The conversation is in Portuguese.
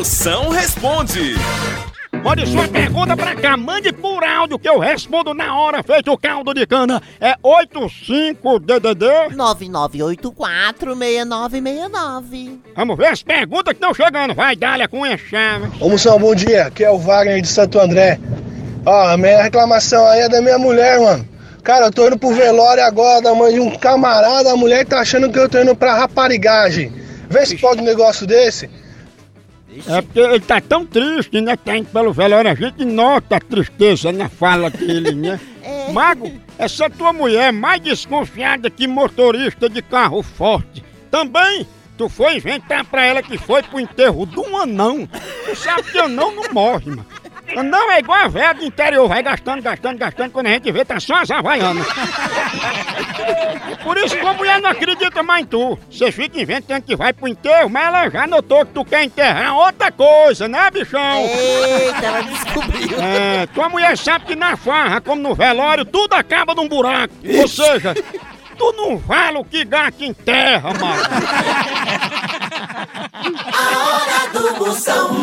Moção responde. Mande sua pergunta pra cá, mande por áudio que eu respondo na hora, feito o caldo de cana. É 85DDD. 99846969. Vamos ver as perguntas que estão chegando. Vai, Dália, com a chave. Ô Moção, bom dia. Aqui é o Wagner de Santo André. Ó, a minha reclamação aí é da minha mulher, mano. Cara, eu tô indo pro velório agora da mãe de um camarada, a mulher tá achando que eu tô indo pra raparigagem. Vê se pode um negócio desse. É porque ele tá tão triste, né? Tá indo pelo velório, a gente nota a tristeza na fala dele, né? É. Mago, essa tua mulher é mais desconfiada que motorista de carro forte. Também, tu foi inventar pra ela que foi pro enterro de um anão. Tu sabe que anão não morre, mano. Anão é igual a velha do interior, vai gastando, gastando, gastando, quando a gente vê, tá só as havaianas. Por isso que a mulher não acredita mais em tu. Você fica inventando que vai pro enterro, mas ela já notou que tu quer enterrar outra coisa, né, bichão? Eita, ela descobriu. É, tua mulher sabe que na farra, como no velório, tudo acaba num buraco. Ou seja, tu não vale o que gato enterra, mano. A hora do Moção